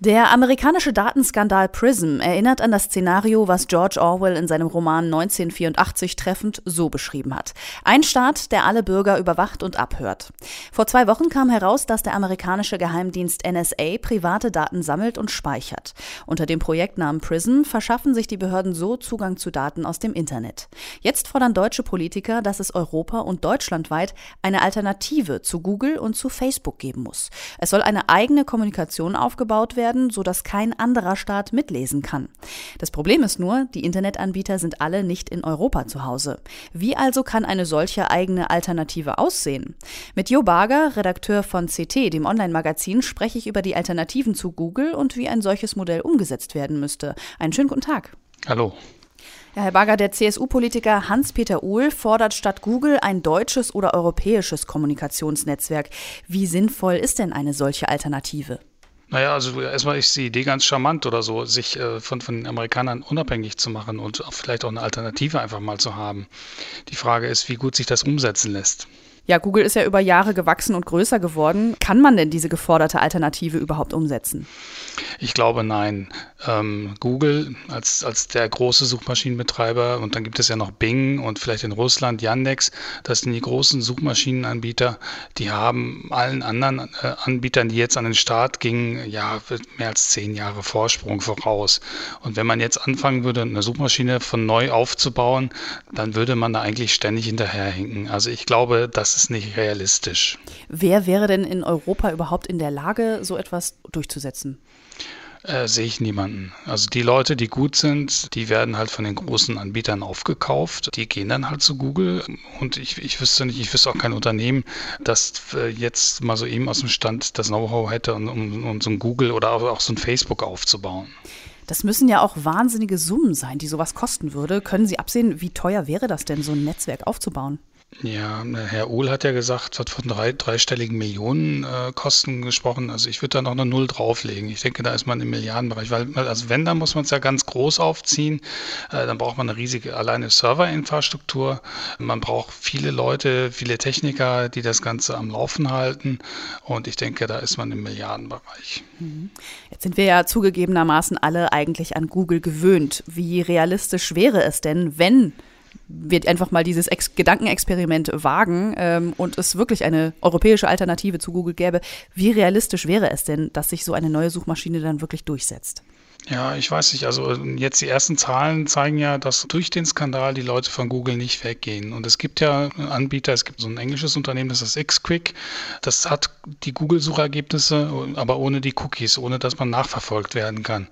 Der amerikanische Datenskandal PRISM erinnert an das Szenario, was George Orwell in seinem Roman 1984 treffend so beschrieben hat. Ein Staat, der alle Bürger überwacht und abhört. Vor zwei Wochen kam heraus, dass der amerikanische Geheimdienst NSA private Daten sammelt und speichert. Unter dem Projektnamen PRISM verschaffen sich die Behörden so Zugang zu Daten aus dem Internet. Jetzt fordern deutsche Politiker, dass es Europa und deutschlandweit eine Alternative zu Google und zu Facebook geben muss. Es soll eine eigene Kommunikation aufgebaut werden, werden, sodass kein anderer Staat mitlesen kann. Das Problem ist nur, die Internetanbieter sind alle nicht in Europa zu Hause. Wie also kann eine solche eigene Alternative aussehen? Mit Jo Barger, Redakteur von CT, dem Online-Magazin, spreche ich über die Alternativen zu Google und wie ein solches Modell umgesetzt werden müsste. Einen schönen guten Tag. Hallo. Ja, Herr Bagger, der CSU-Politiker Hans-Peter Uhl fordert statt Google ein deutsches oder europäisches Kommunikationsnetzwerk. Wie sinnvoll ist denn eine solche Alternative? Naja, also erstmal ist die Idee ganz charmant oder so, sich äh, von, von den Amerikanern unabhängig zu machen und vielleicht auch eine Alternative einfach mal zu haben. Die Frage ist, wie gut sich das umsetzen lässt. Ja, Google ist ja über Jahre gewachsen und größer geworden. Kann man denn diese geforderte Alternative überhaupt umsetzen? Ich glaube nein. Ähm, Google als, als der große Suchmaschinenbetreiber und dann gibt es ja noch Bing und vielleicht in Russland Yandex, das sind die großen Suchmaschinenanbieter, die haben allen anderen äh, Anbietern, die jetzt an den Start gingen, ja mehr als zehn Jahre Vorsprung voraus. Und wenn man jetzt anfangen würde, eine Suchmaschine von neu aufzubauen, dann würde man da eigentlich ständig hinterherhinken. Also ich glaube, das ist nicht realistisch. Wer wäre denn in Europa überhaupt in der Lage, so etwas durchzusetzen? Äh, sehe ich niemanden. Also die Leute, die gut sind, die werden halt von den großen Anbietern aufgekauft. Die gehen dann halt zu Google und ich, ich wüsste nicht, ich wüsste auch kein Unternehmen, das äh, jetzt mal so eben aus dem Stand das Know-how hätte, um, um, um so ein Google oder auch so ein Facebook aufzubauen. Das müssen ja auch wahnsinnige Summen sein, die sowas kosten würde. Können Sie absehen, wie teuer wäre das denn, so ein Netzwerk aufzubauen? Ja, Herr Uhl hat ja gesagt, hat von drei, dreistelligen Millionenkosten äh, gesprochen. Also ich würde da noch eine Null drauflegen. Ich denke, da ist man im Milliardenbereich. Weil, also wenn, dann muss man es ja ganz groß aufziehen. Äh, dann braucht man eine riesige alleine Serverinfrastruktur. Man braucht viele Leute, viele Techniker, die das Ganze am Laufen halten. Und ich denke, da ist man im Milliardenbereich. Mhm. Jetzt sind wir ja zugegebenermaßen alle eigentlich an Google gewöhnt. Wie realistisch wäre es denn, wenn wir einfach mal dieses Ex Gedankenexperiment wagen ähm, und es wirklich eine europäische Alternative zu Google gäbe, wie realistisch wäre es denn, dass sich so eine neue Suchmaschine dann wirklich durchsetzt? Ja, ich weiß nicht. Also jetzt die ersten Zahlen zeigen ja, dass durch den Skandal die Leute von Google nicht weggehen. Und es gibt ja Anbieter, es gibt so ein englisches Unternehmen, das ist Xquick. Das hat die Google-Suchergebnisse, aber ohne die Cookies, ohne dass man nachverfolgt werden kann.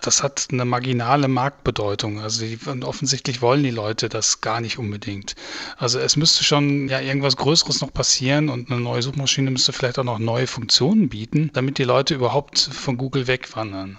Das hat eine marginale Marktbedeutung. Also die, offensichtlich wollen die Leute das gar nicht unbedingt. Also es müsste schon ja irgendwas Größeres noch passieren und eine neue Suchmaschine müsste vielleicht auch noch neue Funktionen bieten, damit die Leute überhaupt von Google wegwandern.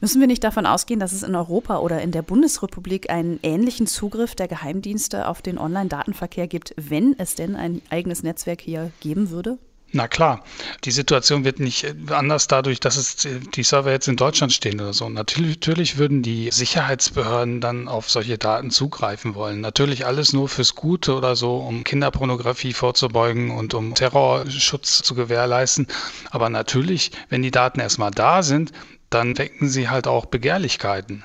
Müssen wir nicht davon ausgehen, dass es in Europa oder in der Bundesrepublik einen ähnlichen Zugriff der Geheimdienste auf den Online-Datenverkehr gibt, wenn es denn ein eigenes Netzwerk hier geben würde? Na klar, die Situation wird nicht anders dadurch, dass es die Server jetzt in Deutschland stehen oder so. Natürlich würden die Sicherheitsbehörden dann auf solche Daten zugreifen wollen. Natürlich alles nur fürs Gute oder so, um Kinderpornografie vorzubeugen und um Terrorschutz zu gewährleisten. Aber natürlich, wenn die Daten erstmal da sind, dann wecken sie halt auch Begehrlichkeiten.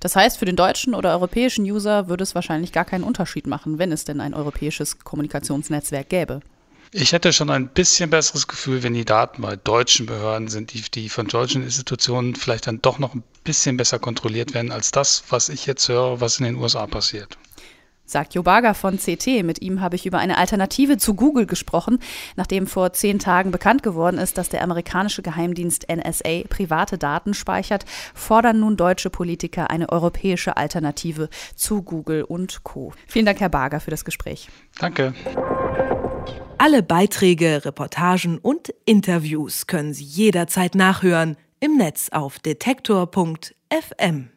Das heißt, für den deutschen oder europäischen User würde es wahrscheinlich gar keinen Unterschied machen, wenn es denn ein europäisches Kommunikationsnetzwerk gäbe. Ich hätte schon ein bisschen besseres Gefühl, wenn die Daten bei deutschen Behörden sind, die, die von deutschen Institutionen vielleicht dann doch noch ein bisschen besser kontrolliert werden als das, was ich jetzt höre, was in den USA passiert sagt Jo Barger von CT. Mit ihm habe ich über eine Alternative zu Google gesprochen, nachdem vor zehn Tagen bekannt geworden ist, dass der amerikanische Geheimdienst NSA private Daten speichert, fordern nun deutsche Politiker eine europäische Alternative zu Google und Co. Vielen Dank, Herr Barger, für das Gespräch. Danke. Alle Beiträge, Reportagen und Interviews können Sie jederzeit nachhören im Netz auf detektor.fm.